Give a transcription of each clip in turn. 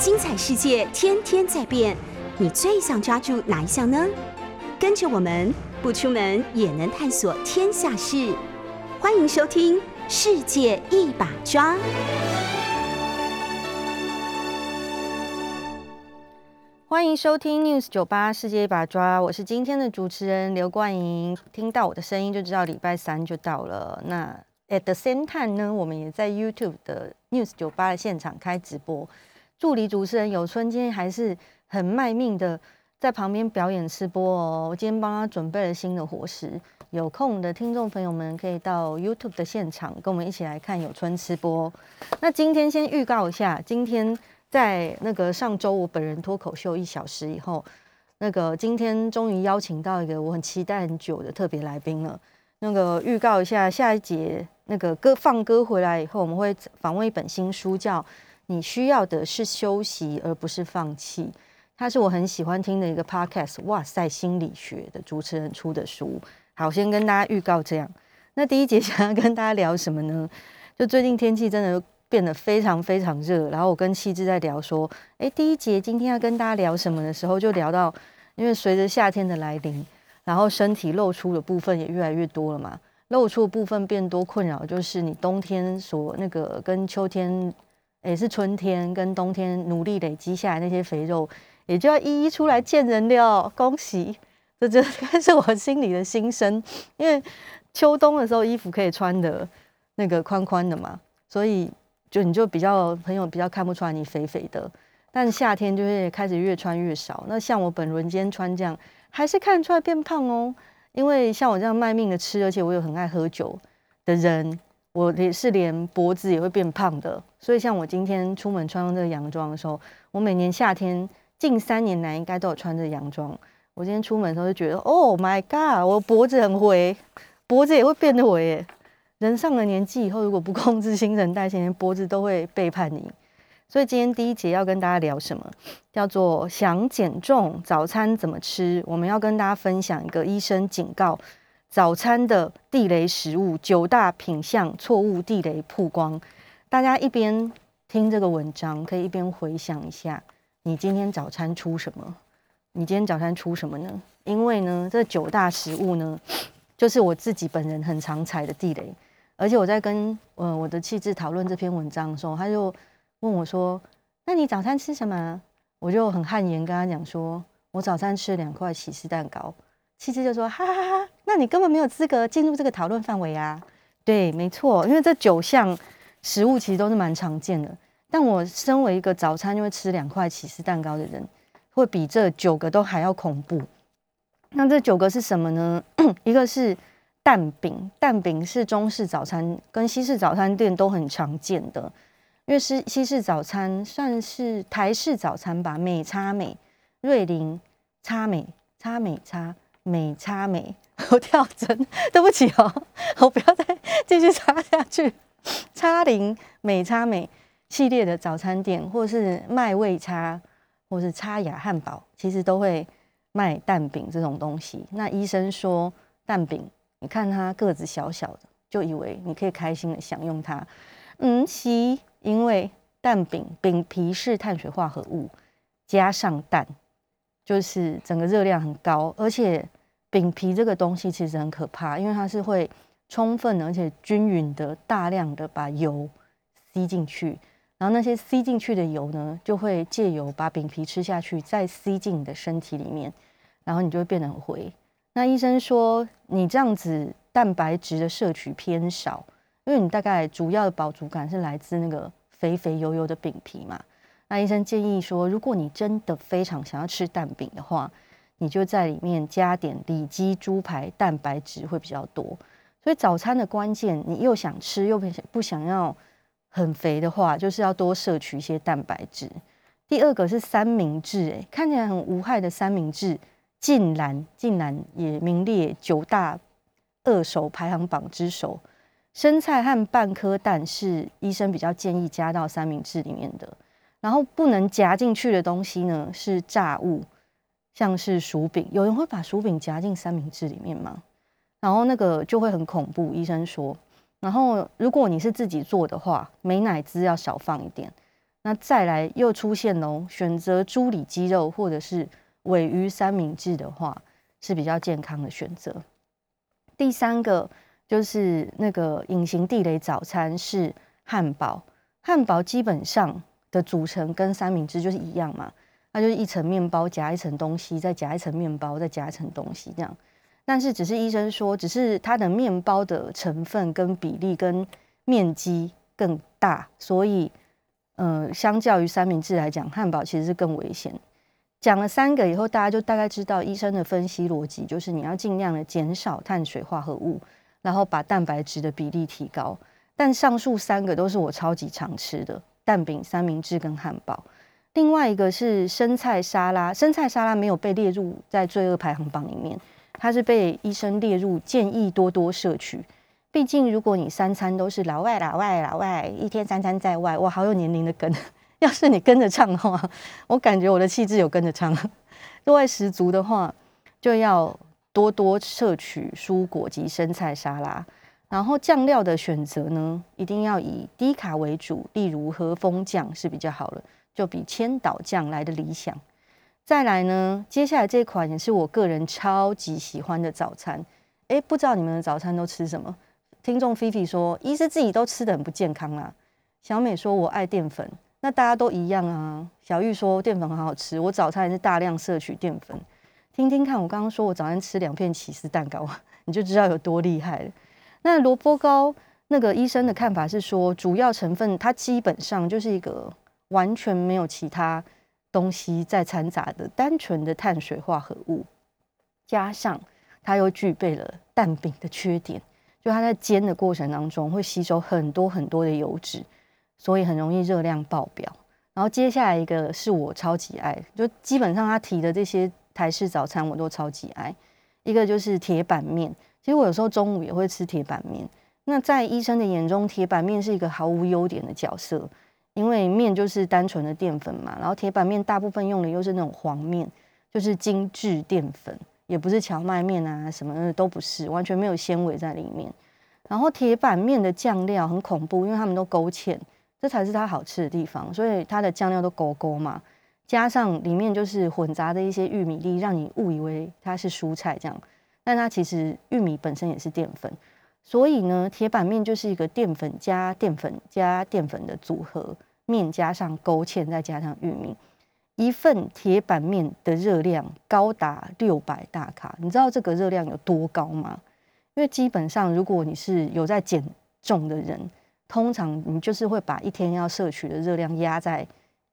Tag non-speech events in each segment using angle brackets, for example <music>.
精彩世界天天在变，你最想抓住哪一项呢？跟着我们不出门也能探索天下事，欢迎收听《世界一把抓》。欢迎收听 News 九八世界一把抓，我是今天的主持人刘冠莹。听到我的声音就知道礼拜三就到了。那 at the same time 呢，我们也在 YouTube 的 News 九八的现场开直播。助理主持人有春今天还是很卖命的在旁边表演吃播哦。我今天帮他准备了新的伙食。有空的听众朋友们可以到 YouTube 的现场跟我们一起来看有春吃播。那今天先预告一下，今天。在那个上周我本人脱口秀一小时以后，那个今天终于邀请到一个我很期待很久的特别来宾了。那个预告一下，下一节那个歌放歌回来以后，我们会访问一本新书，叫《你需要的是休息而不是放弃》。它是我很喜欢听的一个 podcast，哇塞，心理学的主持人出的书。好，先跟大家预告这样。那第一节 <laughs> 想要跟大家聊什么呢？就最近天气真的。变得非常非常热，然后我跟气质在聊说，哎，第一节今天要跟大家聊什么的时候，就聊到，因为随着夏天的来临，然后身体露出的部分也越来越多了嘛，露出的部分变多，困扰就是你冬天所那个跟秋天，也是春天跟冬天努力累积下来那些肥肉，也就要一一出来见人了。恭喜，这这 <laughs> 是我心里的心声，因为秋冬的时候衣服可以穿的那个宽宽的嘛，所以。就你就比较朋友比较看不出来你肥肥的，但夏天就会开始越穿越少。那像我本轮今天穿这样，还是看得出来变胖哦。因为像我这样卖命的吃，而且我又很爱喝酒的人，我也是连脖子也会变胖的。所以像我今天出门穿这个洋装的时候，我每年夏天近三年来应该都有穿这个洋装。我今天出门的时候就觉得，Oh my god，我脖子很回，脖子也会变回耶。人上了年纪以后，如果不控制新陈代谢，脖子都会背叛你。所以今天第一节要跟大家聊什么？叫做想减重，早餐怎么吃？我们要跟大家分享一个医生警告早餐的地雷食物九大品相错误地雷曝光。大家一边听这个文章，可以一边回想一下，你今天早餐出什么？你今天早餐出什么呢？因为呢，这九大食物呢，就是我自己本人很常踩的地雷。而且我在跟呃我的气质讨论这篇文章的时候，他就问我说：“那你早餐吃什么？”我就很汗颜跟他讲说：“我早餐吃了两块起司蛋糕。”气质就说：“哈哈哈，那你根本没有资格进入这个讨论范围啊！”对，没错，因为这九项食物其实都是蛮常见的。但我身为一个早餐就会吃两块起司蛋糕的人，会比这九个都还要恐怖。那这九个是什么呢？<clears throat> 一个是。蛋饼，蛋饼是中式早餐跟西式早餐店都很常见的，因为是西式早餐算是台式早餐吧。美差美、瑞林差美、差美差美差美，我跳针，对不起哦，我不要再继续插下去。差零美差美系列的早餐店，或是麦味差，或是差雅汉堡，其实都会卖蛋饼这种东西。那医生说蛋饼。你看它个子小小的，就以为你可以开心的享用它。嗯，是，因为蛋饼饼皮是碳水化合物，加上蛋，就是整个热量很高。而且饼皮这个东西其实很可怕，因为它是会充分而且均匀的大量的把油吸进去，然后那些吸进去的油呢，就会借由把饼皮吃下去，再吸进你的身体里面，然后你就会变得很回。那医生说，你这样子蛋白质的摄取偏少，因为你大概主要的饱足感是来自那个肥肥油油的饼皮嘛。那医生建议说，如果你真的非常想要吃蛋饼的话，你就在里面加点里脊猪排，蛋白质会比较多。所以早餐的关键，你又想吃又不想不想要很肥的话，就是要多摄取一些蛋白质。第二个是三明治，哎，看起来很无害的三明治。竟然竟然也名列九大二手排行榜之首。生菜和半颗蛋是医生比较建议加到三明治里面的。然后不能夹进去的东西呢是炸物，像是薯饼。有人会把薯饼夹进三明治里面吗？然后那个就会很恐怖，医生说。然后如果你是自己做的话，美奶滋要少放一点。那再来又出现喽，选择猪里肌肉或者是尾鱼三明治的话，是比较健康的选择。第三个就是那个隐形地雷早餐是汉堡，汉堡基本上的组成跟三明治就是一样嘛，那就是一层面包夹一层东西，再夹一层面包，再夹一层东西这样。但是只是医生说，只是它的面包的成分跟比例跟面积更大，所以。呃，相较于三明治来讲，汉堡其实是更危险。讲了三个以后，大家就大概知道医生的分析逻辑，就是你要尽量的减少碳水化合物，然后把蛋白质的比例提高。但上述三个都是我超级常吃的蛋饼、三明治跟汉堡。另外一个是生菜沙拉，生菜沙拉没有被列入在罪恶排行榜里面，它是被医生列入建议多多摄取。毕竟，如果你三餐都是老外、老外、老外，一天三餐在外，哇，好有年龄的跟。<laughs> 要是你跟着唱的话，我感觉我的气质有跟着唱。热爱十足的话，就要多多摄取蔬果及生菜沙拉。然后酱料的选择呢，一定要以低卡为主，例如和风酱是比较好的，就比千岛酱来的理想。再来呢，接下来这款也是我个人超级喜欢的早餐。哎，不知道你们的早餐都吃什么？听众菲菲说：“医师自己都吃的很不健康啦。”小美说：“我爱淀粉。”那大家都一样啊。小玉说：“淀粉很好吃，我早餐也是大量摄取淀粉。”听听看，我刚刚说我早餐吃两片起司蛋糕，<laughs> 你就知道有多厉害了。那萝卜糕，那个医生的看法是说，主要成分它基本上就是一个完全没有其他东西在掺杂的单纯的碳水化合物，加上它又具备了蛋饼的缺点。就它在煎的过程当中会吸收很多很多的油脂，所以很容易热量爆表。然后接下来一个是我超级爱，就基本上他提的这些台式早餐我都超级爱。一个就是铁板面，其实我有时候中午也会吃铁板面。那在医生的眼中，铁板面是一个毫无优点的角色，因为面就是单纯的淀粉嘛。然后铁板面大部分用的又是那种黄面，就是精致淀粉。也不是荞麦面啊，什么的都不是，完全没有纤维在里面。然后铁板面的酱料很恐怖，因为他们都勾芡，这才是它好吃的地方。所以它的酱料都勾勾嘛，加上里面就是混杂的一些玉米粒，让你误以为它是蔬菜这样，但它其实玉米本身也是淀粉。所以呢，铁板面就是一个淀粉加淀粉加淀粉的组合，面加上勾芡，再加上玉米。一份铁板面的热量高达六百大卡，你知道这个热量有多高吗？因为基本上，如果你是有在减重的人，通常你就是会把一天要摄取的热量压在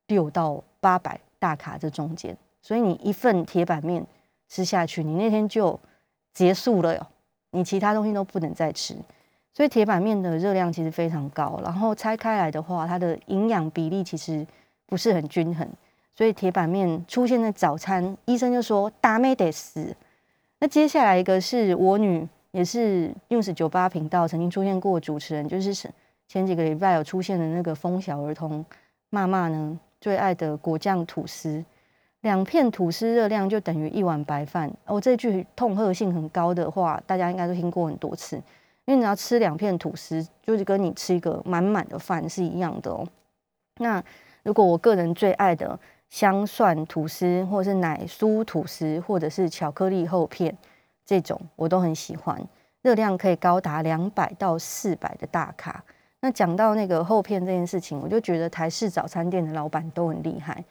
六到八百大卡这中间，所以你一份铁板面吃下去，你那天就结束了哟，你其他东西都不能再吃。所以铁板面的热量其实非常高，然后拆开来的话，它的营养比例其实不是很均衡。所以铁板面出现在早餐，医生就说达美得死。那接下来一个是我女，也是 news 九八频道曾经出现过主持人，就是前几个礼拜有出现的那个风小儿童妈妈呢最爱的果酱吐司，两片吐司热量就等于一碗白饭。哦，这句痛恨性很高的话，大家应该都听过很多次，因为你要吃两片吐司，就是跟你吃一个满满的饭是一样的哦。那如果我个人最爱的。香蒜吐司，或者是奶酥吐司，或者是巧克力厚片，这种我都很喜欢，热量可以高达两百到四百的大卡。那讲到那个厚片这件事情，我就觉得台式早餐店的老板都很厉害，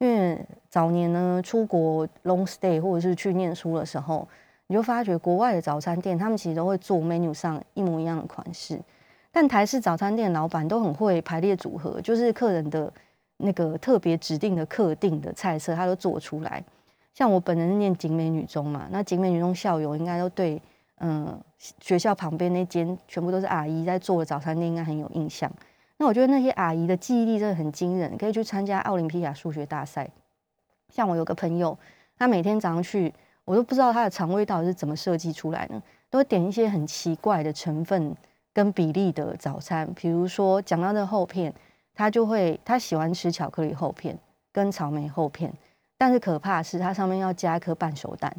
因为早年呢出国 long stay 或者是去念书的时候，你就发觉国外的早餐店，他们其实都会做 menu 上一模一样的款式，但台式早餐店老板都很会排列组合，就是客人的。那个特别指定的特定的菜色，他都做出来。像我本人是念景美女中嘛，那景美女中校友应该都对，嗯，学校旁边那间全部都是阿姨在做的早餐店应该很有印象。那我觉得那些阿姨的记忆力真的很惊人，可以去参加奥林匹亚数学大赛。像我有个朋友，他每天早上去，我都不知道他的肠胃到底是怎么设计出来的，都会点一些很奇怪的成分跟比例的早餐，比如说讲到那厚片。他就会，他喜欢吃巧克力厚片跟草莓厚片，但是可怕的是，它上面要加一颗半熟蛋，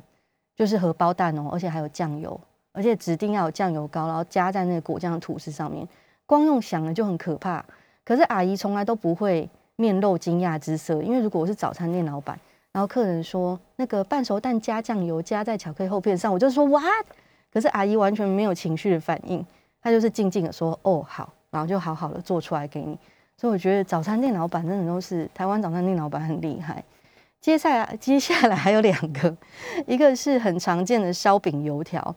就是荷包蛋哦，而且还有酱油，而且指定要有酱油膏，然后加在那个果酱吐司上面。光用想了就很可怕。可是阿姨从来都不会面露惊讶之色，因为如果我是早餐店老板，然后客人说那个半熟蛋加酱油加在巧克力厚片上，我就说 what？可是阿姨完全没有情绪的反应，她就是静静的说哦好，然后就好好的做出来给你。所以我觉得早餐店老板真的都是台湾早餐店老板很厉害。接下来接下来还有两个，<laughs> 一个是很常见的烧饼油条，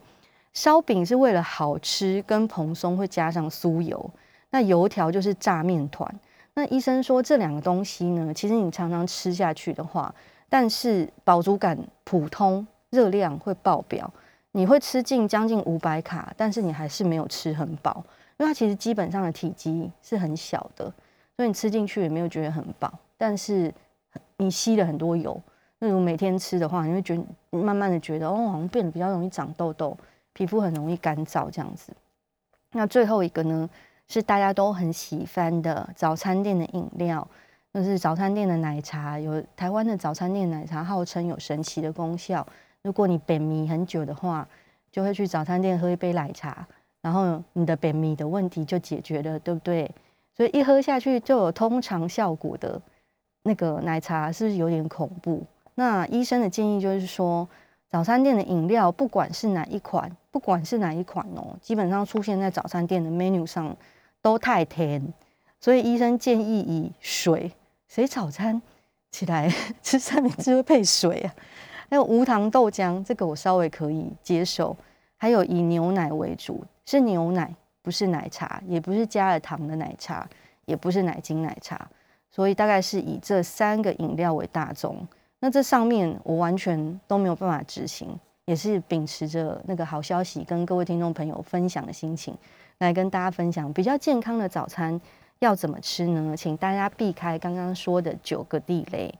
烧饼是为了好吃跟蓬松会加上酥油，那油条就是炸面团。那医生说这两个东西呢，其实你常常吃下去的话，但是饱足感普通，热量会爆表。你会吃进将近五百卡，但是你还是没有吃很饱，因为它其实基本上的体积是很小的，所以你吃进去也没有觉得很饱，但是你吸了很多油。例如果每天吃的话，你会觉得慢慢的觉得哦，好像变得比较容易长痘痘，皮肤很容易干燥这样子。那最后一个呢，是大家都很喜欢的早餐店的饮料，就是早餐店的奶茶。有台湾的早餐店奶茶号称有神奇的功效。如果你便秘很久的话，就会去早餐店喝一杯奶茶，然后你的便秘的问题就解决了，对不对？所以一喝下去就有通常效果的那个奶茶，是不是有点恐怖？那医生的建议就是说，早餐店的饮料不管是哪一款，不管是哪一款哦，基本上出现在早餐店的 menu 上都太甜，所以医生建议以水。谁早餐起来 <laughs> 吃三明治会配水啊？还有无糖豆浆，这个我稍微可以接受。还有以牛奶为主，是牛奶，不是奶茶，也不是加了糖的奶茶，也不是奶精奶茶。所以大概是以这三个饮料为大宗。那这上面我完全都没有办法执行，也是秉持着那个好消息跟各位听众朋友分享的心情，来跟大家分享比较健康的早餐要怎么吃呢？请大家避开刚刚说的九个地雷。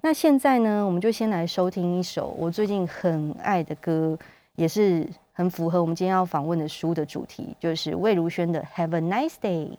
那现在呢，我们就先来收听一首我最近很爱的歌，也是很符合我们今天要访问的书的主题，就是魏如萱的《Have a Nice Day》。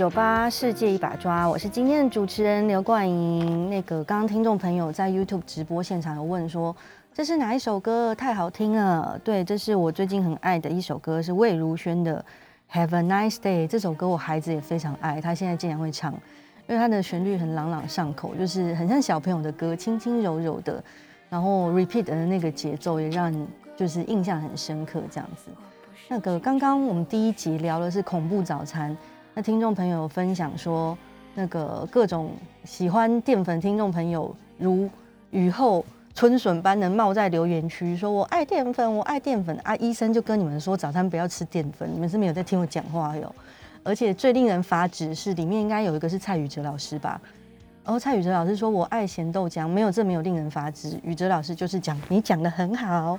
酒吧世界一把抓，我是今天的主持人刘冠莹。那个刚刚听众朋友在 YouTube 直播现场有问说，这是哪一首歌？太好听了。对，这是我最近很爱的一首歌，是魏如萱的《Have a Nice Day》。这首歌我孩子也非常爱，他现在竟然会唱，因为它的旋律很朗朗上口，就是很像小朋友的歌，轻轻柔柔的，然后 repeat 的那个节奏也让你就是印象很深刻。这样子，那个刚刚我们第一集聊的是恐怖早餐。那听众朋友分享说，那个各种喜欢淀粉听众朋友如雨后春笋般的冒在留言区，说我爱淀粉，我爱淀粉啊！医生就跟你们说，早餐不要吃淀粉，你们是没有在听我讲话哟。而且最令人发指是，里面应该有一个是蔡宇哲老师吧？然后蔡宇哲老师说我爱咸豆浆，没有这没有令人发指。宇哲老师就是讲你讲的很好。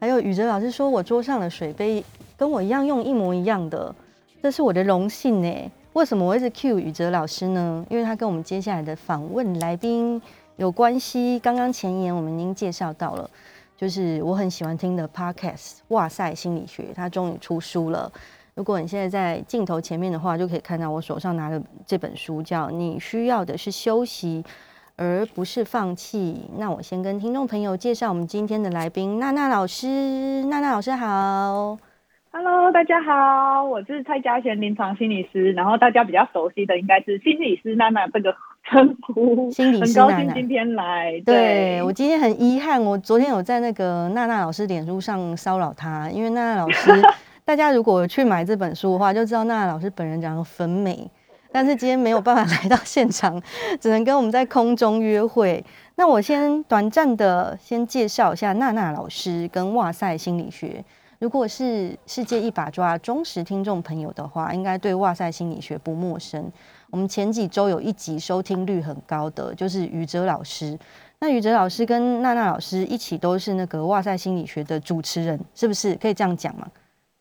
还有宇哲老师说我桌上的水杯跟我一样用一模一样的。这是我的荣幸呢，为什么我一直 cue 宇哲老师呢？因为他跟我们接下来的访问来宾有关系。刚刚前言我们已经介绍到了，就是我很喜欢听的 podcast《哇塞心理学》，它终于出书了。如果你现在在镜头前面的话，就可以看到我手上拿的这本书，叫《你需要的是休息，而不是放弃》。那我先跟听众朋友介绍我们今天的来宾娜娜老师。娜娜老师好。Hello，大家好，我是蔡嘉贤临床心理师，然后大家比较熟悉的应该是心理师娜娜这个称呼。心理师娜娜，很高兴今天来。对我今天很遗憾，我昨天有在那个娜娜老师脸书上骚扰她，因为娜娜老师，<laughs> 大家如果去买这本书的话，就知道娜娜老师本人长得很美，但是今天没有办法来到现场，<laughs> 只能跟我们在空中约会。那我先短暂的先介绍一下娜娜老师跟哇塞心理学。如果是世界一把抓忠实听众朋友的话，应该对哇塞心理学不陌生。我们前几周有一集收听率很高的，就是宇哲老师。那宇哲老师跟娜娜老师一起都是那个哇塞心理学的主持人，是不是可以这样讲吗？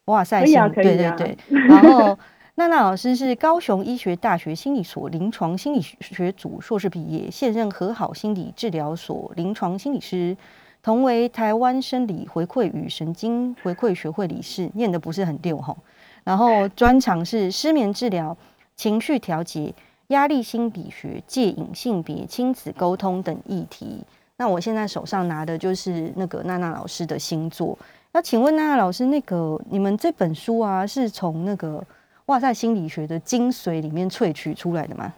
哇塞，心对对对。然后娜娜老师是高雄医学大学心理所临床心理学组硕士毕业，现任和好心理治疗所临床心理师。同为台湾生理回馈与神经回馈学会理事，念的不是很溜哈。然后专长是失眠治疗、情绪调节、压力心理学、戒瘾、性别、亲子沟通等议题。那我现在手上拿的就是那个娜娜老师的新作。那请问娜娜老师，那个你们这本书啊，是从那个哇塞心理学的精髓里面萃取出来的吗？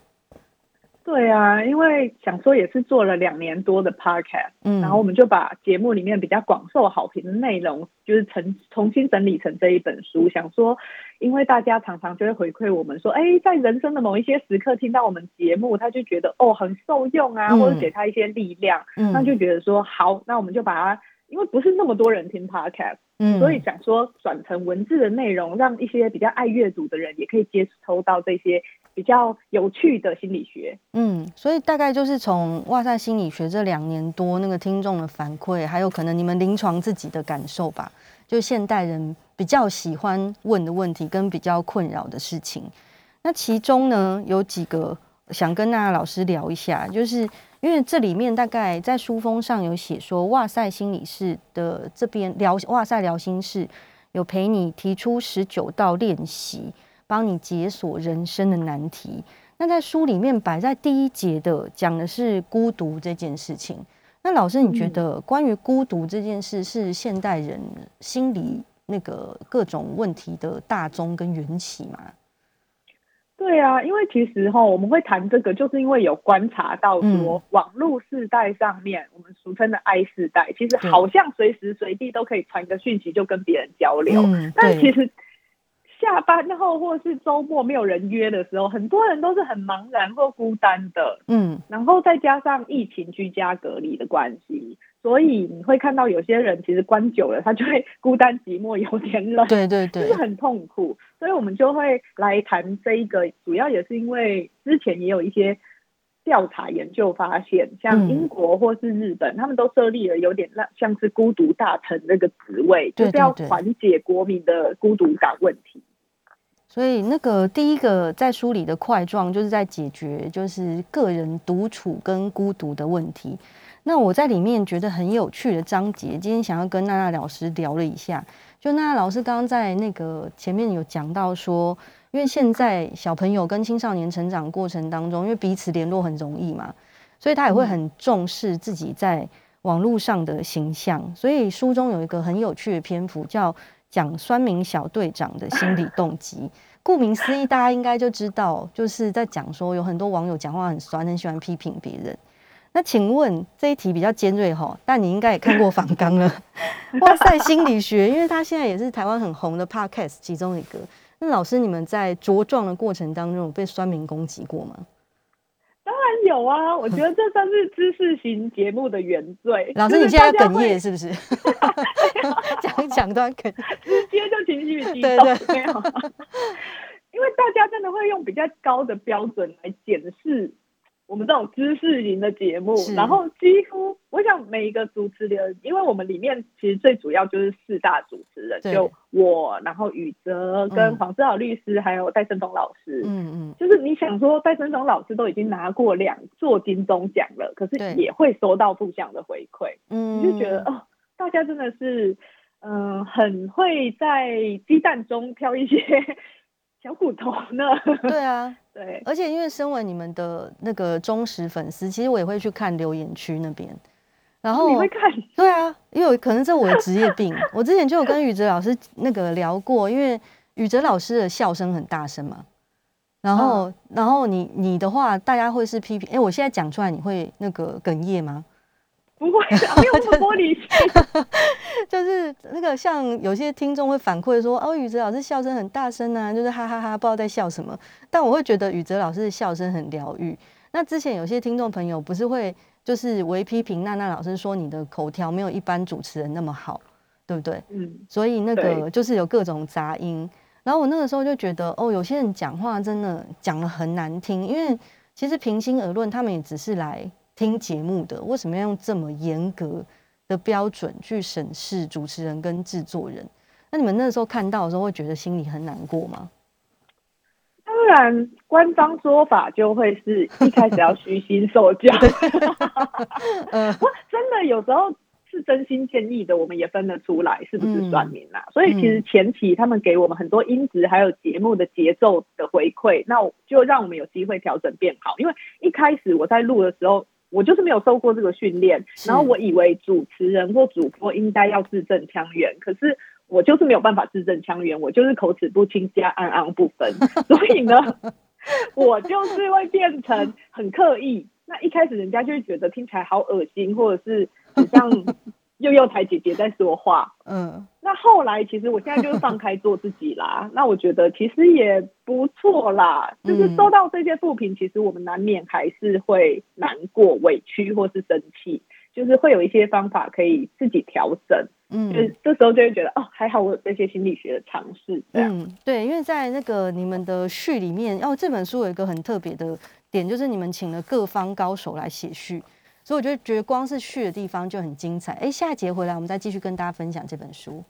对啊，因为想说也是做了两年多的 podcast，嗯，然后我们就把节目里面比较广受好评的内容，就是重重新整理成这一本书。想说，因为大家常常就会回馈我们说，哎，在人生的某一些时刻听到我们节目，他就觉得哦很受用啊，或者给他一些力量，那就觉得说好，那我们就把它，因为不是那么多人听 podcast，嗯，所以想说转成文字的内容，让一些比较爱阅读的人也可以接收到这些。比较有趣的心理学，嗯，所以大概就是从哇塞心理学这两年多那个听众的反馈，还有可能你们临床自己的感受吧，就现代人比较喜欢问的问题跟比较困扰的事情。那其中呢，有几个想跟大家老师聊一下，就是因为这里面大概在书封上有写说，哇塞心理室的这边聊哇塞聊心事，有陪你提出十九道练习。帮你解锁人生的难题。那在书里面摆在第一节的讲的是孤独这件事情。那老师，你觉得关于孤独这件事是现代人心理那个各种问题的大宗跟缘起吗？对啊，因为其实哈，我们会谈这个，就是因为有观察到说，网络世代上面，我们俗称的 I 世代，其实好像随时随地都可以传个讯息就跟别人交流，但其实。下班后或是周末没有人约的时候，很多人都是很茫然或孤单的。嗯，然后再加上疫情居家隔离的关系，所以你会看到有些人其实关久了，他就会孤单寂寞，有点冷。<laughs> 对对对，就是很痛苦。所以我们就会来谈这一个，主要也是因为之前也有一些。调查研究发现，像英国或是日本，他们都设立了有点像像是孤独大臣那个职位，就是要缓解国民的孤独感问题。所以，那个第一个在书里的块状，就是在解决就是个人独处跟孤独的问题。那我在里面觉得很有趣的章节，今天想要跟娜娜老师聊了一下。就娜娜老师刚刚在那个前面有讲到说。因为现在小朋友跟青少年成长过程当中，因为彼此联络很容易嘛，所以他也会很重视自己在网络上的形象。所以书中有一个很有趣的篇幅，叫讲酸民小队长的心理动机。顾名思义，大家应该就知道，就是在讲说有很多网友讲话很酸，很喜欢批评别人。那请问这一题比较尖锐哈，但你应该也看过访纲了。哇塞，心理学，因为它现在也是台湾很红的 podcast 其中一个。那老师，你们在茁壮的过程当中被酸民攻击过吗？当然有啊，我觉得这算是知识型节目的原罪。<laughs> 老师，你现在要哽咽是不是？<laughs> 讲讲段哽，<laughs> 直接就情绪激动，没有。因为大家真的会用比较高的标准来检视。我们这种知识型的节目，然后几乎我想每一个主持人，因为我们里面其实最主要就是四大主持人，就我，然后宇哲跟黄志豪律师，还有戴胜东老师。嗯嗯，就是你想说戴胜东老师都已经拿过两座金钟奖了，可是也会收到负向的回馈，嗯，你就觉得哦，大家真的是嗯很会在鸡蛋中挑一些。小骨头呢？<laughs> 对啊，对，而且因为身为你们的那个忠实粉丝，其实我也会去看留言区那边。然后你会看？<laughs> 对啊，因为可能这我的职业病。我之前就有跟宇哲老师那个聊过，因为宇哲老师的笑声很大声嘛。然后，然后你你的话，大家会是批评？哎，我现在讲出来，你会那个哽咽吗？不会，没有玻璃心。<laughs> 就是那个像有些听众会反馈说，哦，宇哲老师笑声很大声啊，就是哈哈哈，不知道在笑什么。但我会觉得宇哲老师的笑声很疗愈。那之前有些听众朋友不是会就是为批评娜娜老师说你的口条没有一般主持人那么好，对不对？嗯。所以那个就是有各种杂音。然后我那个时候就觉得，哦，有些人讲话真的讲的很难听，因为其实平心而论，他们也只是来。听节目的为什么要用这么严格的标准去审视主持人跟制作人？那你们那时候看到的时候，会觉得心里很难过吗？当然，官方说法就会是一开始要虚心受教。<laughs> 嗯，真的有时候是真心建议的，我们也分得出来是不是算命啊？所以其实前期他们给我们很多音质还有节目的节奏的回馈，那就让我们有机会调整变好。因为一开始我在录的时候。我就是没有受过这个训练，然后我以为主持人或主播应该要字正腔圆，可是我就是没有办法字正腔圆，我就是口齿不清加昂昂不分，<laughs> 所以呢，我就是会变成很刻意。那一开始人家就会觉得听起来好恶心，或者是很像。幼幼台姐姐在说话，嗯，那后来其实我现在就是放开做自己啦。<laughs> 那我觉得其实也不错啦，就是收到这些负评，其实我们难免还是会难过、委屈或是生气，就是会有一些方法可以自己调整。嗯，就是这时候就会觉得哦，还好我有这些心理学的尝试。嗯，对，因为在那个你们的序里面，哦，这本书有一个很特别的点，就是你们请了各方高手来写序。所以我就觉得光是去的地方就很精彩。哎，下一节回来我们再继续跟大家分享这本书。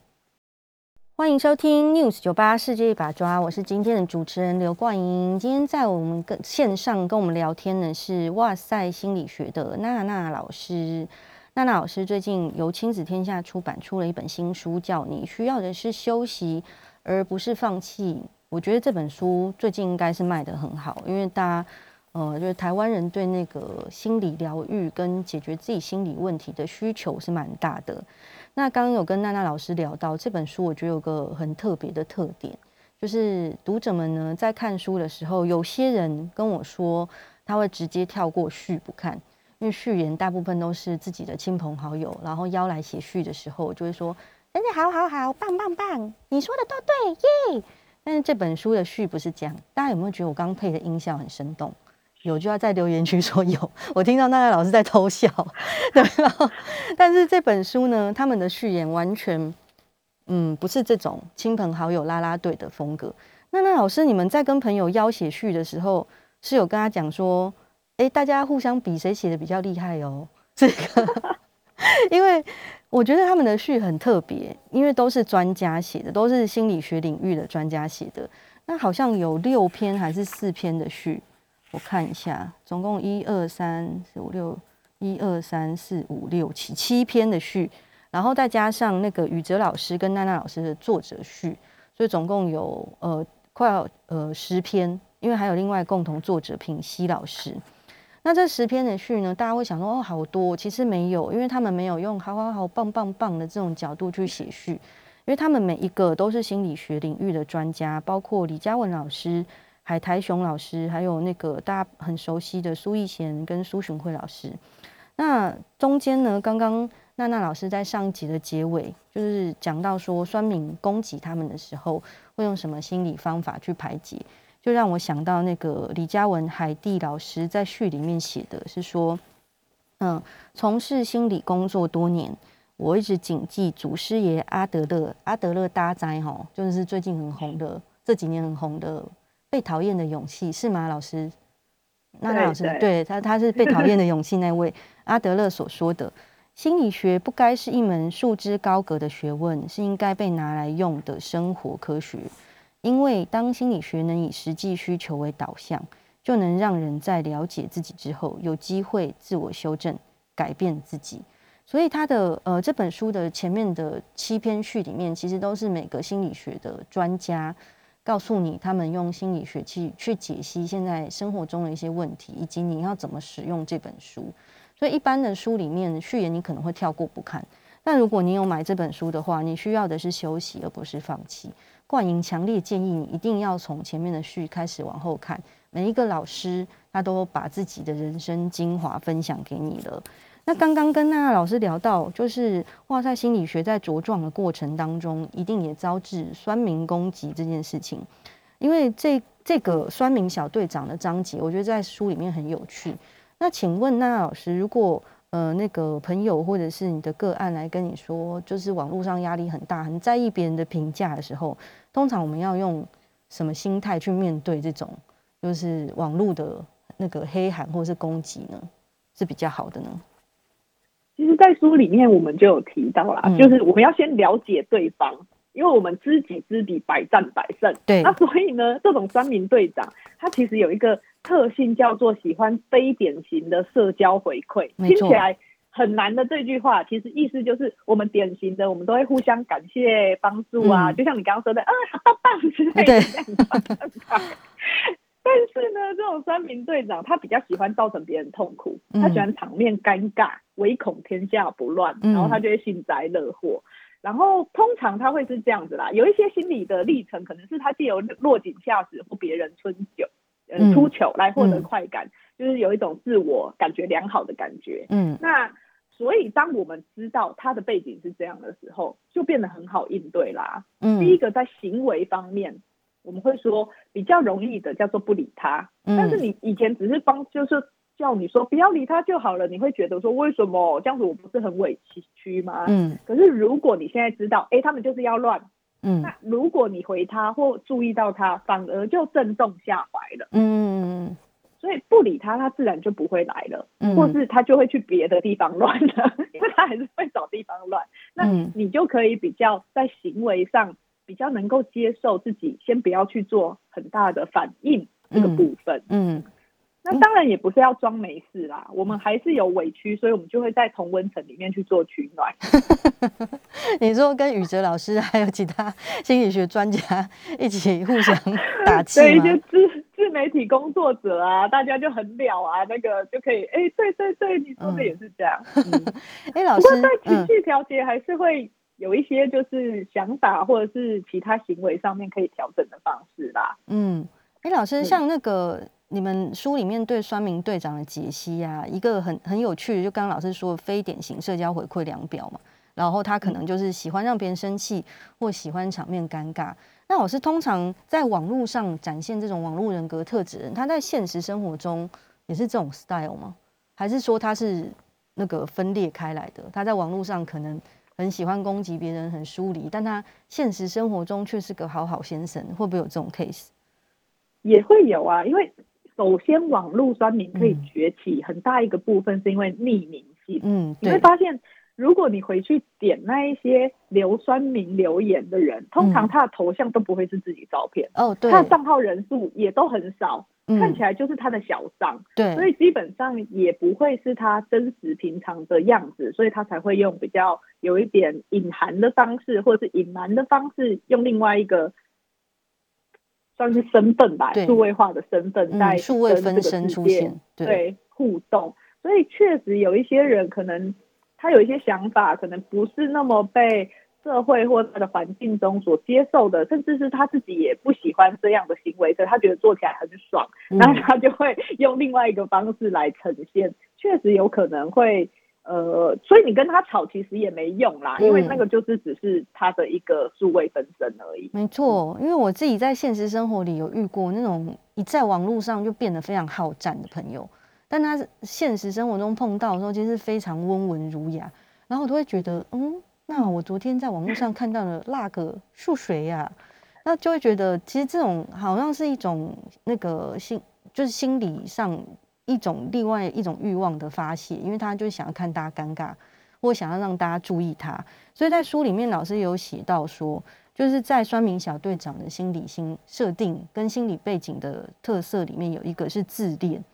欢迎收听 News 九八世界一把抓，我是今天的主持人刘冠莹。今天在我们跟线上跟我们聊天的是哇塞心理学的娜娜老师。娜娜老师最近由亲子天下出版出了一本新书，叫《你需要的是休息，而不是放弃》。我觉得这本书最近应该是卖的很好，因为大家。呃，就是台湾人对那个心理疗愈跟解决自己心理问题的需求是蛮大的。那刚刚有跟娜娜老师聊到这本书，我觉得有个很特别的特点，就是读者们呢在看书的时候，有些人跟我说他会直接跳过序不看，因为序言大部分都是自己的亲朋好友，然后邀来写序的时候就会说：“真的好好好，棒棒棒，你说的都对耶。”但是这本书的序不是这样，大家有没有觉得我刚配的音效很生动？有就要在留言区说有，我听到那位老师在偷笑，<laughs> 对后但是这本书呢，他们的序言完全，嗯，不是这种亲朋好友拉拉队的风格。那那老师，你们在跟朋友邀写序的时候，是有跟他讲说，哎，大家互相比谁写的比较厉害哦？<laughs> 这个，因为我觉得他们的序很特别，因为都是专家写的，都是心理学领域的专家写的。那好像有六篇还是四篇的序。我看一下，总共一二三四五六，一二三四五六七七篇的序，然后再加上那个宇哲老师跟娜娜老师的作者序，所以总共有呃快要呃十篇，因为还有另外共同作者品熙老师。那这十篇的序呢，大家会想说哦好多，其实没有，因为他们没有用好好好棒棒棒的这种角度去写序，因为他们每一个都是心理学领域的专家，包括李嘉文老师。海苔熊老师，还有那个大家很熟悉的苏逸贤跟苏洵慧老师。那中间呢，刚刚娜娜老师在上一集的结尾，就是讲到说，酸敏攻击他们的时候，会用什么心理方法去排解，就让我想到那个李嘉文海蒂老师在序里面写的是说，嗯，从事心理工作多年，我一直谨记祖师爷阿德勒，阿德勒大灾哈，就是最近很红的，这几年很红的。被讨厌的勇气是吗，老师？娜娜老师，对他他是被讨厌的勇气那位阿德勒所说的，心理学不该是一门束之高阁的学问，是应该被拿来用的生活科学。因为当心理学能以实际需求为导向，就能让人在了解自己之后，有机会自我修正、改变自己。所以他的呃这本书的前面的七篇序里面，其实都是每个心理学的专家告诉你，他们用心理学去去解析现在生活中的一些问题，以及你要怎么使用这本书。所以一般的书里面序言你可能会跳过不看，但如果你有买这本书的话，你需要的是休息而不是放弃。冠莹强烈建议你一定要从前面的序开始往后看，每一个老师他都把自己的人生精华分享给你了。那刚刚跟娜娜老师聊到，就是哇塞，心理学在茁壮的过程当中，一定也遭致酸民攻击这件事情。因为这这个酸民小队长的章节，我觉得在书里面很有趣。那请问娜娜老师，如果呃那个朋友或者是你的个案来跟你说，就是网络上压力很大，很在意别人的评价的时候，通常我们要用什么心态去面对这种就是网络的那个黑函或者是攻击呢？是比较好的呢？其实，在书里面我们就有提到啦，就是我们要先了解对方，因为我们知己知彼，百战百胜。对，那所以呢，这种三名队长，他其实有一个特性，叫做喜欢非典型的社交回馈。听起来很难的这句话，其实意思就是我们典型的，我们都会互相感谢帮助啊，就像你刚刚说的，啊，好棒之类的。<laughs> 但是呢，这种三名队长他比较喜欢造成别人痛苦，他喜欢场面尴尬，唯恐天下不乱，然后他就会幸灾乐祸。然后通常他会是这样子啦，有一些心理的历程，可能是他借由落井下石或别人春酒，嗯，出糗来获得快感，就是有一种自我感觉良好的感觉。嗯，那所以当我们知道他的背景是这样的时候，就变得很好应对啦。嗯，第一个在行为方面。我们会说比较容易的叫做不理他，但是你以前只是帮，就是叫你说不要理他就好了，你会觉得说为什么这样子我不是很委屈吗？嗯，可是如果你现在知道，哎，他们就是要乱，嗯，那如果你回他或注意到他，反而就正中下怀了，嗯，所以不理他，他自然就不会来了，或是他就会去别的地方乱了，<laughs> 因为他还是会找地方乱，那你就可以比较在行为上。比较能够接受自己，先不要去做很大的反应这个部分。嗯，那当然也不是要装没事啦，我们还是有委屈，所以我们就会在同温层里面去做取暖。<laughs> 你说跟宇哲老师还有其他心理学专家一起互相打气 <laughs> 对一些自自媒体工作者啊，大家就很了啊，那个就可以，哎，对对对，你说的也是这样。<laughs> 哎，老师，不过在情绪调节还是会。有一些就是想法或者是其他行为上面可以调整的方式啦。嗯，哎，老师，像那个你们书里面对酸民队长的解析啊，一个很很有趣的，就刚刚老师说非典型社交回馈量表嘛，然后他可能就是喜欢让别人生气或喜欢场面尴尬。那老师通常在网络上展现这种网络人格特质人，他在现实生活中也是这种 style 吗？还是说他是那个分裂开来的？他在网络上可能。很喜欢攻击别人，很疏离，但他现实生活中却是个好好先生，会不会有这种 case？也会有啊，因为首先网络酸民可以崛起，很大一个部分是因为匿名性。嗯，你会发现，如果你回去点那一些硫酸名留言的人，通常他的头像都不会是自己照片，哦，对，他的账号人数也都很少。看起来就是他的小账，对，所以基本上也不会是他真实平常的样子，所以他才会用比较有一点隐含的方式，或者是隐瞒的方式，用另外一个算是身份吧，数位化的身份在数位分身出现，对互动，所以确实有一些人可能他有一些想法，可能不是那么被。社会或他的环境中所接受的，甚至是他自己也不喜欢这样的行为，所以他觉得做起来很爽，然后他就会用另外一个方式来呈现。确实有可能会，呃，所以你跟他吵其实也没用啦，因为那个就是只是他的一个数位分身而已。没错，因为我自己在现实生活里有遇过那种一在网络上就变得非常好战的朋友，但他现实生活中碰到的时候，其实是非常温文儒雅，然后我都会觉得，嗯。那我昨天在网络上看到了那个数谁呀？那就会觉得其实这种好像是一种那个心，就是心理上一种另外一种欲望的发泄，因为他就是想要看大家尴尬，或想要让大家注意他。所以在书里面，老师有写到说，就是在酸民小队长的心理心设定跟心理背景的特色里面，有一个是自恋，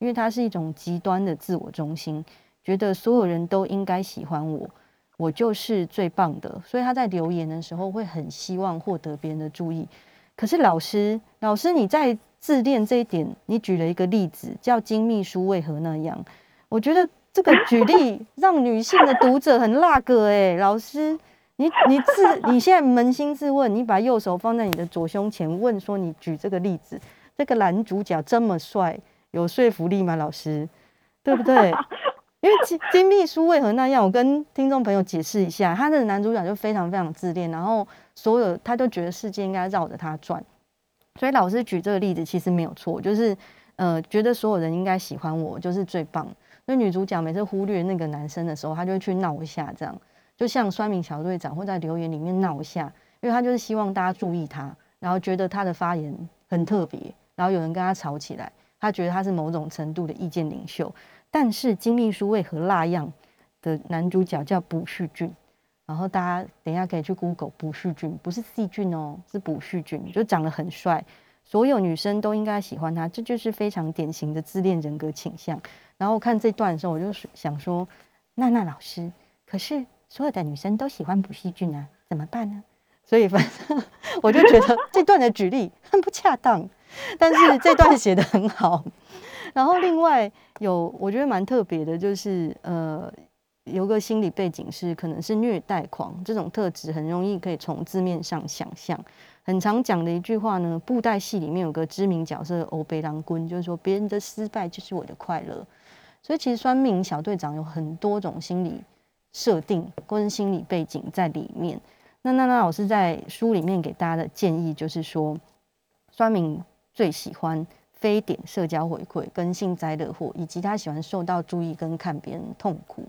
因为他是一种极端的自我中心，觉得所有人都应该喜欢我。我就是最棒的，所以他在留言的时候会很希望获得别人的注意。可是老师，老师你在自恋这一点，你举了一个例子，叫金秘书为何那样？我觉得这个举例 <laughs> 让女性的读者很辣个哎，老师，你你自你现在扪心自问，你把右手放在你的左胸前，问说你举这个例子，这个男主角这么帅，有说服力吗？老师，对不对？因为金金秘书为何那样？我跟听众朋友解释一下，他的男主角就非常非常自恋，然后所有他都觉得世界应该绕着他转，所以老师举这个例子其实没有错，就是呃觉得所有人应该喜欢我，就是最棒。所以女主角每次忽略那个男生的时候，她就会去闹一下，这样就像酸民小队长会在留言里面闹一下，因为他就是希望大家注意他，然后觉得他的发言很特别，然后有人跟他吵起来，他觉得他是某种程度的意见领袖。但是金秘书为何那样的男主角叫卜旭俊？然后大家等一下可以去 Google 卜旭俊，不是细菌哦，是卜旭俊，就长得很帅，所有女生都应该喜欢他，这就是非常典型的自恋人格倾向。然后看这段的时候，我就想说，娜娜老师，可是所有的女生都喜欢卜旭俊啊，怎么办呢？所以反正 <laughs> 我就觉得这段的举例很不恰当，<laughs> 但是这段写的很好。<laughs> 然后另外有我觉得蛮特别的，就是呃有个心理背景是可能是虐待狂这种特质，很容易可以从字面上想象。很常讲的一句话呢，布袋戏里面有个知名角色欧贝郎君，就是说别人的失败就是我的快乐。所以其实酸命小队长有很多种心理设定跟心理背景在里面。那娜娜老师在书里面给大家的建议就是说，酸民最喜欢。非点社交回馈跟幸灾乐祸，以及他喜欢受到注意跟看别人痛苦。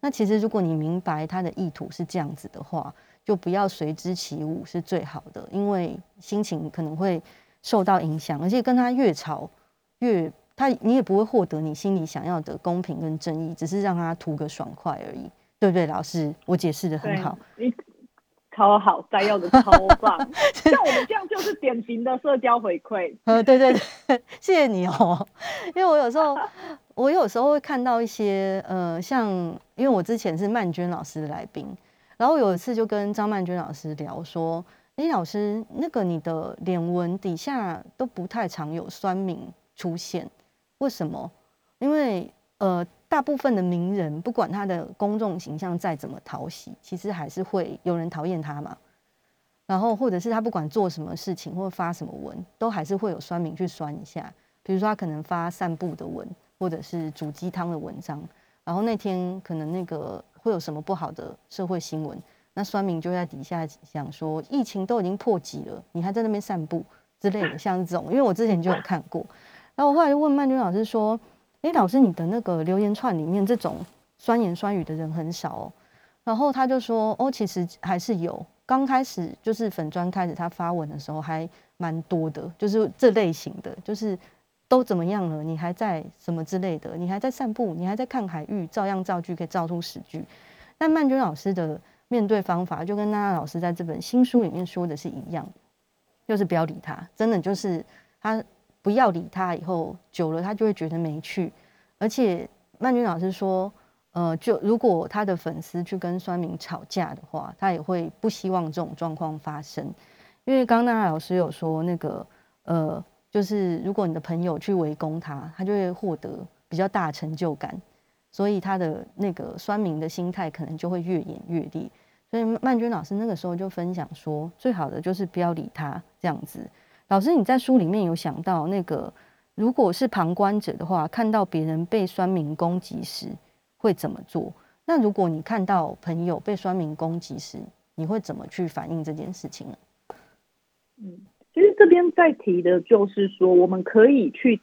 那其实如果你明白他的意图是这样子的话，就不要随之起舞是最好的，因为心情可能会受到影响，而且跟他越吵越他，你也不会获得你心里想要的公平跟正义，只是让他图个爽快而已，对不对？老师，我解释的很好。超好，摘要的超棒，<laughs> 像我们这样就是典型的社交回馈。呃，对对对，谢谢你哦。<laughs> 因为我有时候，我有时候会看到一些，呃，像因为我之前是曼娟老师的来宾，然后有一次就跟张曼娟老师聊说，哎，老师，那个你的脸纹底下都不太常有酸敏出现，为什么？因为呃。大部分的名人，不管他的公众形象再怎么讨喜，其实还是会有人讨厌他嘛。然后，或者是他不管做什么事情或发什么文，都还是会有酸民去酸一下。比如说，他可能发散步的文，或者是煮鸡汤的文章。然后那天可能那个会有什么不好的社会新闻，那酸民就在底下想说：疫情都已经破几了，你还在那边散步之类的，像这种。因为我之前就有看过。然后我后来就问曼君老师说。哎，老师，你的那个留言串里面这种酸言酸语的人很少哦。然后他就说，哦，其实还是有。刚开始就是粉砖开始他发文的时候还蛮多的，就是这类型的，就是都怎么样了，你还在什么之类的，你还在散步，你还在看海域，照样造句可以造出十句。但曼君老师的面对方法就跟娜娜老师在这本新书里面说的是一样，就是不要理他，真的就是他。不要理他，以后久了他就会觉得没趣。而且曼君老师说，呃，就如果他的粉丝去跟酸民吵架的话，他也会不希望这种状况发生。因为刚刚老师有说，那个呃，就是如果你的朋友去围攻他，他就会获得比较大成就感，所以他的那个酸民的心态可能就会越演越烈。所以曼君老师那个时候就分享说，最好的就是不要理他这样子。老师，你在书里面有想到那个，如果是旁观者的话，看到别人被酸民攻击时会怎么做？那如果你看到朋友被酸民攻击时，你会怎么去反映这件事情呢？嗯，其实这边在提的就是说，我们可以去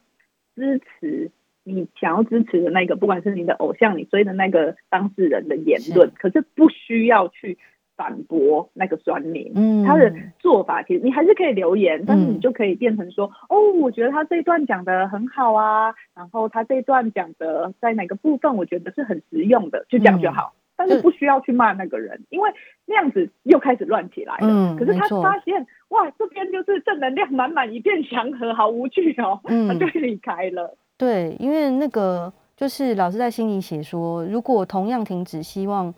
支持你想要支持的那个，不管是你的偶像，你追的那个当事人的言论，可是不需要去。反驳那个酸民。嗯，他的做法其实你还是可以留言，但是你就可以变成说，哦，我觉得他这一段讲的很好啊，然后他这一段讲的在哪个部分我觉得是很实用的，就这样就好。但是不需要去骂那个人，因为那样子又开始乱起来了。嗯，可是他发现哇，这边就是正能量满满，一片祥和，好无趣哦，<laughs> 他就离开了。对，因为那个就是老师在心里写说，如果同样停止，希望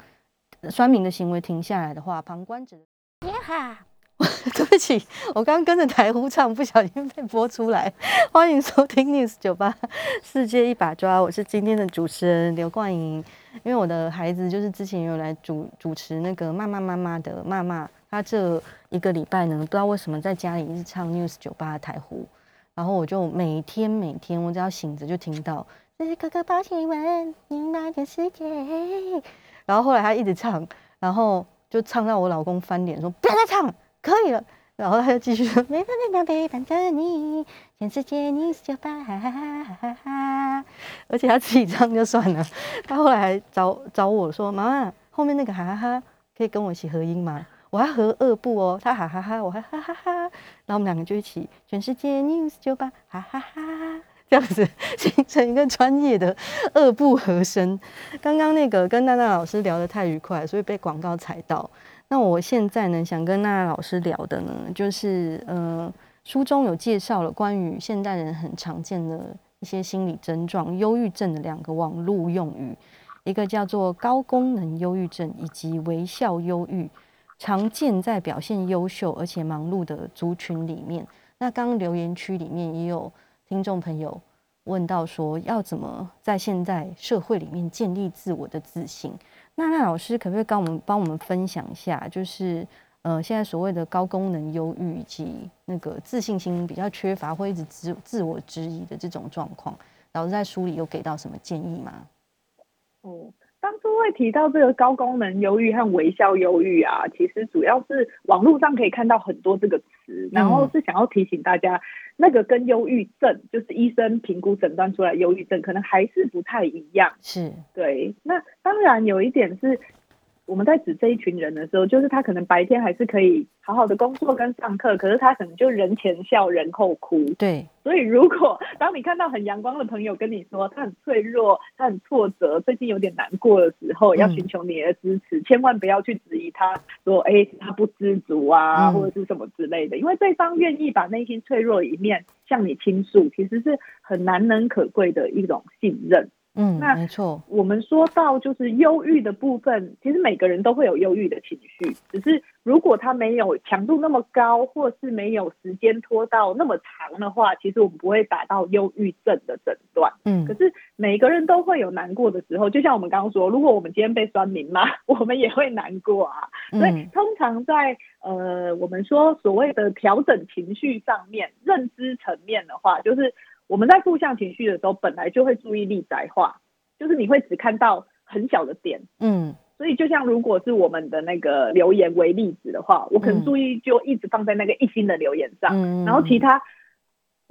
酸民的行为停下来的话，旁观者。你好，<laughs> 对不起，我刚跟着台呼唱，不小心被播出来。<laughs> 欢迎收听 News 九八世界一把抓，我是今天的主持人刘冠莹。因为我的孩子就是之前有来主主持那个骂骂妈妈的骂骂，他这一个礼拜呢，不知道为什么在家里一直唱 News 九八的台呼，然后我就每天每天我只要醒着就听到这是哥哥报新闻，明白的世界，然后后来他一直唱，然后就唱到我老公翻脸说不要再唱，可以了。然后他就继续说：“没办法陪伴着你，全世界你是酒吧。”哈哈哈而且他自己唱就算了，他后来还找找我说：“妈妈，后面那个哈哈哈可以跟我一起合音吗？我还合二部哦。”他哈哈哈，我还哈哈哈，然后我们两个就一起“全世界你是酒吧”，哈哈哈，这样子形成一个专业的二部和声。刚刚那个跟娜娜老师聊得太愉快，所以被广告踩到。那我现在呢，想跟娜娜老师聊的呢，就是呃，书中有介绍了关于现代人很常见的一些心理症状，忧郁症的两个网络用语，一个叫做高功能忧郁症，以及微笑忧郁，常见在表现优秀而且忙碌的族群里面。那刚刚留言区里面也有听众朋友问到说，要怎么在现在社会里面建立自我的自信？那那老师可不可以跟我们帮我们分享一下，就是呃现在所谓的高功能忧郁以及那个自信心比较缺乏，或一直自自我质疑的这种状况，老师在书里有给到什么建议吗？哦，当初会提到这个高功能忧郁和微笑忧郁啊，其实主要是网络上可以看到很多这个词，然后是想要提醒大家。那个跟忧郁症，就是医生评估诊断出来忧郁症，可能还是不太一样。是对。那当然有一点是。我们在指这一群人的时候，就是他可能白天还是可以好好的工作跟上课，可是他可能就人前笑人后哭。对，所以如果当你看到很阳光的朋友跟你说他很脆弱、他很挫折、最近有点难过的时候，要寻求你的支持，千万不要去质疑他，说哎他不知足啊，或者是什么之类的，因为对方愿意把内心脆弱一面向你倾诉，其实是很难能可贵的一种信任。嗯，那没错。我们说到就是忧郁的部分，其实每个人都会有忧郁的情绪，只是如果他没有强度那么高，或是没有时间拖到那么长的话，其实我们不会达到忧郁症的诊断。嗯，可是每个人都会有难过的时候，就像我们刚刚说，如果我们今天被酸民骂，<laughs> 我们也会难过啊。所以通常在呃，我们说所谓的调整情绪上面，认知层面的话，就是。我们在负向情绪的时候，本来就会注意力窄化，就是你会只看到很小的点，嗯，所以就像如果是我们的那个留言为例子的话，我可能注意就一直放在那个一星的留言上，然后其他。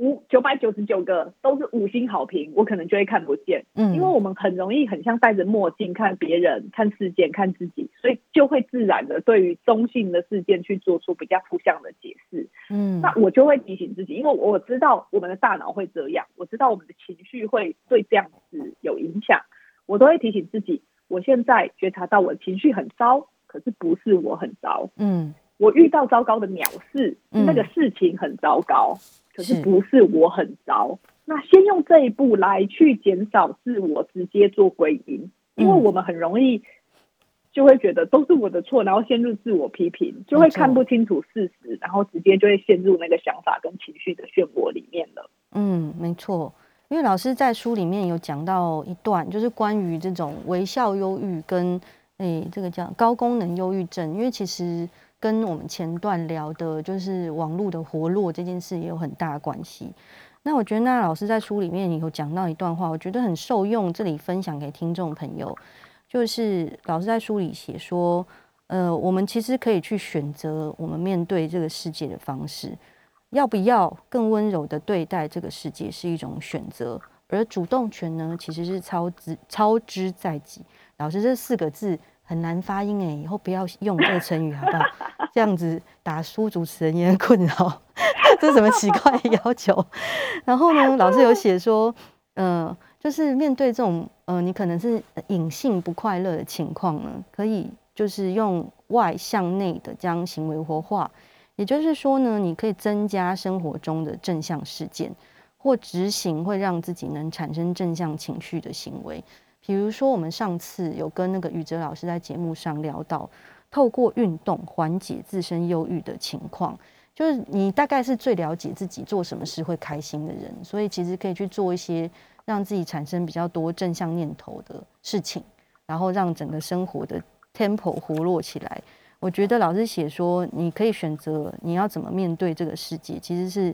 五九百九十九个都是五星好评，我可能就会看不见，嗯，因为我们很容易很像戴着墨镜看别人、看事件、看自己，所以就会自然的对于中性的事件去做出比较负向的解释，嗯，那我就会提醒自己，因为我知道我们的大脑会这样，我知道我们的情绪会对这样子有影响，我都会提醒自己，我现在觉察到我的情绪很糟，可是不是我很糟，嗯，我遇到糟糕的鸟事，那个事情很糟糕。可是不是我很糟，那先用这一步来去减少自我直接做归因，因为我们很容易就会觉得都是我的错，然后陷入自我批评，就会看不清楚事实，然后直接就会陷入那个想法跟情绪的漩涡里面了。嗯，没错，因为老师在书里面有讲到一段，就是关于这种微笑忧郁跟诶这个叫高功能忧郁症，因为其实。跟我们前段聊的，就是网络的活络这件事也有很大关系。那我觉得，那老师在书里面有讲到一段话，我觉得很受用，这里分享给听众朋友。就是老师在书里写说，呃，我们其实可以去选择我们面对这个世界的方式，要不要更温柔的对待这个世界是一种选择，而主动权呢，其实是操之操之在己。老师这四个字很难发音哎，以后不要用这个成语好不好？这样子打输主持人也很困扰，<laughs> 这什么奇怪的要求？然后呢，老师有写说，呃，就是面对这种，呃，你可能是隐性不快乐的情况呢，可以就是用外向内的将行为活化，也就是说呢，你可以增加生活中的正向事件，或执行会让自己能产生正向情绪的行为。比如说，我们上次有跟那个宇哲老师在节目上聊到，透过运动缓解自身忧郁的情况，就是你大概是最了解自己做什么事会开心的人，所以其实可以去做一些让自己产生比较多正向念头的事情，然后让整个生活的 tempo 活络起来。我觉得老师写说，你可以选择你要怎么面对这个世界，其实是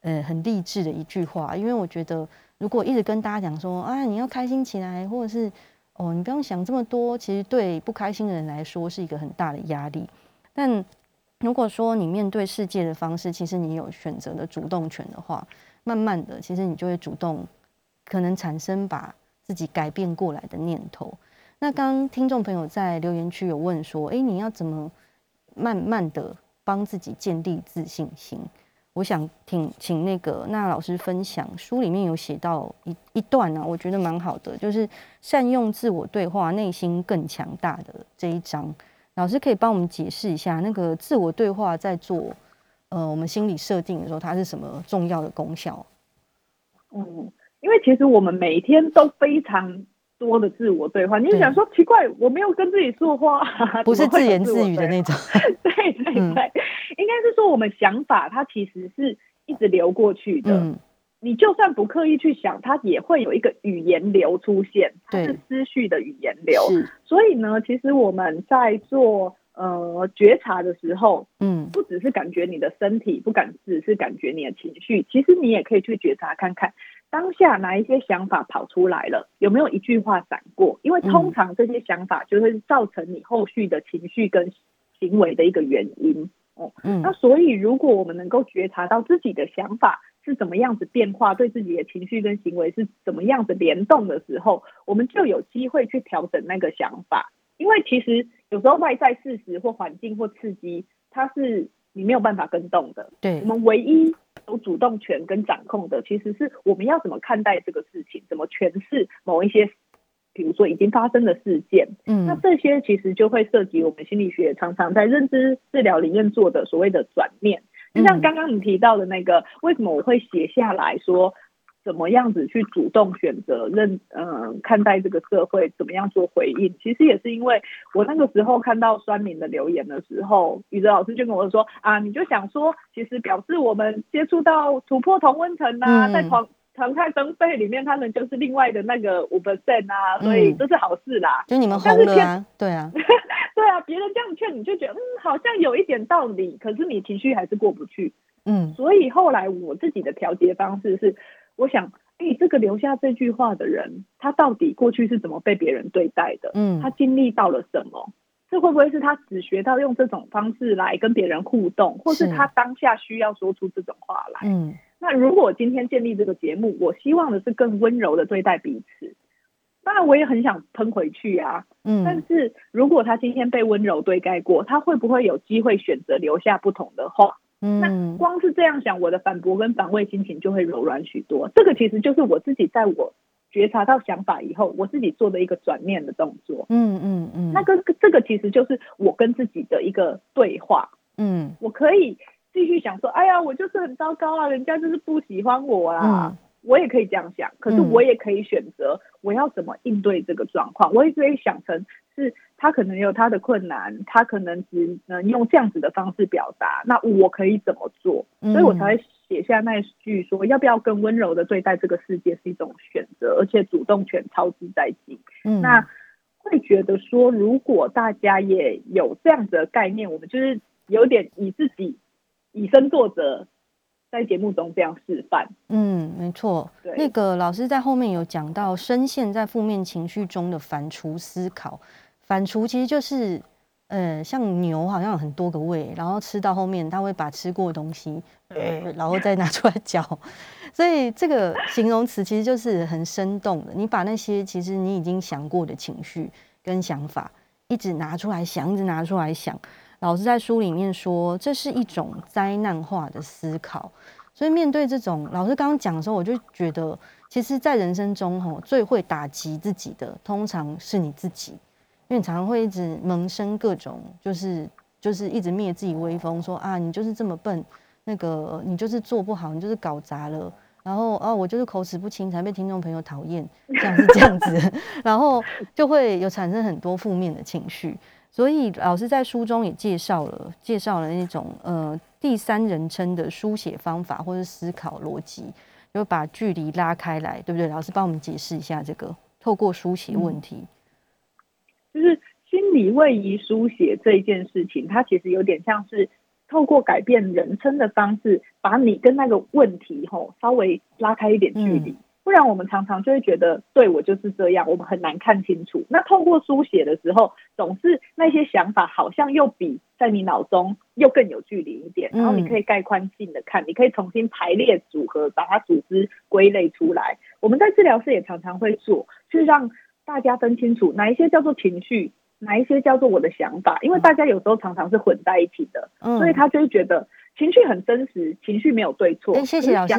呃很励志的一句话，因为我觉得。如果一直跟大家讲说啊，你要开心起来，或者是哦，你不用想这么多，其实对不开心的人来说是一个很大的压力。但如果说你面对世界的方式，其实你有选择的主动权的话，慢慢的，其实你就会主动可能产生把自己改变过来的念头。那刚听众朋友在留言区有问说，哎，你要怎么慢慢的帮自己建立自信心？我想请请那个那老师分享，书里面有写到一一段呢，我觉得蛮好的，就是善用自我对话，内心更强大的这一章。老师可以帮我们解释一下，那个自我对话在做呃我们心理设定的时候，它是什么重要的功效？嗯，因为其实我们每天都非常多的自我对话，你就想说奇怪，我没有跟自己说话，<laughs> 不是自言自语的那种，<laughs> 对 <laughs> 对对。应该是说，我们想法它其实是一直流过去的。你就算不刻意去想，它也会有一个语言流出现，它是思绪的语言流。所以呢，其实我们在做呃觉察的时候，嗯，不只是感觉你的身体，不敢只是感觉你的情绪，其实你也可以去觉察看看当下哪一些想法跑出来了，有没有一句话闪过？因为通常这些想法就会造成你后续的情绪跟行为的一个原因。嗯，那所以如果我们能够觉察到自己的想法是怎么样子变化，对自己的情绪跟行为是怎么样子联动的时候，我们就有机会去调整那个想法。因为其实有时候外在事实或环境或刺激，它是你没有办法跟动的。对，我们唯一有主动权跟掌控的，其实是我们要怎么看待这个事情，怎么诠释某一些。比如说已经发生的事件，嗯，那这些其实就会涉及我们心理学常常在认知治疗里面做的所谓的转念。就像刚刚你提到的那个，为什么我会写下来说怎么样子去主动选择认嗯看待这个社会，怎么样做回应？其实也是因为我那个时候看到酸民的留言的时候，宇哲老师就跟我说啊，你就想说，其实表示我们接触到突破同温层呐，在同。常态分配里面，他们就是另外的那个五 percent 啊，所以这是好事啦。就你们红了啊，对啊，<laughs> 对啊，别人这样劝你就觉得嗯，好像有一点道理，可是你情绪还是过不去。嗯，所以后来我自己的调节方式是，我想，哎，这个留下这句话的人，他到底过去是怎么被别人对待的？嗯，他经历到了什么？这会不会是他只学到用这种方式来跟别人互动，或是他当下需要说出这种话来？嗯。那如果今天建立这个节目，我希望的是更温柔的对待彼此。当然，我也很想喷回去啊。嗯。但是如果他今天被温柔对待过，他会不会有机会选择留下不同的话？嗯。那光是这样想，我的反驳跟防卫心情就会柔软许多。这个其实就是我自己在我觉察到想法以后，我自己做的一个转念的动作。嗯嗯嗯。那个这个其实就是我跟自己的一个对话。嗯。我可以。继续想说，哎呀，我就是很糟糕啊，人家就是不喜欢我啊。我也可以这样想，可是我也可以选择我要怎么应对这个状况。我也可以想成是他可能有他的困难，他可能只能用这样子的方式表达。那我可以怎么做？所以我才会写下那句说，要不要更温柔的对待这个世界是一种选择，而且主动权超之在即。那会觉得说，如果大家也有这样子的概念，我们就是有点以自己。以身作则，在节目中这样示范。嗯，没错。那个老师在后面有讲到，深陷在负面情绪中的反刍思考。反刍其实就是，呃，像牛好像有很多个胃，然后吃到后面，它会把吃过的东西，呃，然后再拿出来嚼。<laughs> 所以这个形容词其实就是很生动的。你把那些其实你已经想过的情绪跟想法，一直拿出来想，一直拿出来想。老师在书里面说，这是一种灾难化的思考。所以面对这种老师刚刚讲的时候，我就觉得，其实，在人生中，吼最会打击自己的，通常是你自己，因为你常常会一直萌生各种，就是就是一直灭自己威风，说啊，你就是这么笨，那个你就是做不好，你就是搞砸了。然后哦，我就是口齿不清，才被听众朋友讨厌，这样是这样子，<laughs> 然后就会有产生很多负面的情绪。所以老师在书中也介绍了，介绍了那种呃第三人称的书写方法或者思考逻辑，就把距离拉开来，对不对？老师帮我们解释一下这个透过书写问题，就是心理位移书写这一件事情，它其实有点像是。透过改变人称的方式，把你跟那个问题吼稍微拉开一点距离，不然我们常常就会觉得，对我就是这样，我们很难看清楚。那透过书写的时候，总是那些想法好像又比在你脑中又更有距离一点，然后你可以概宽性的看，你可以重新排列组合，把它组织归类出来。我们在治疗室也常常会做，是让大家分清楚哪一些叫做情绪。哪一些叫做我的想法？因为大家有时候常常是混在一起的，所以他就会觉得情绪很真实，情绪没有对错。谢谢老师。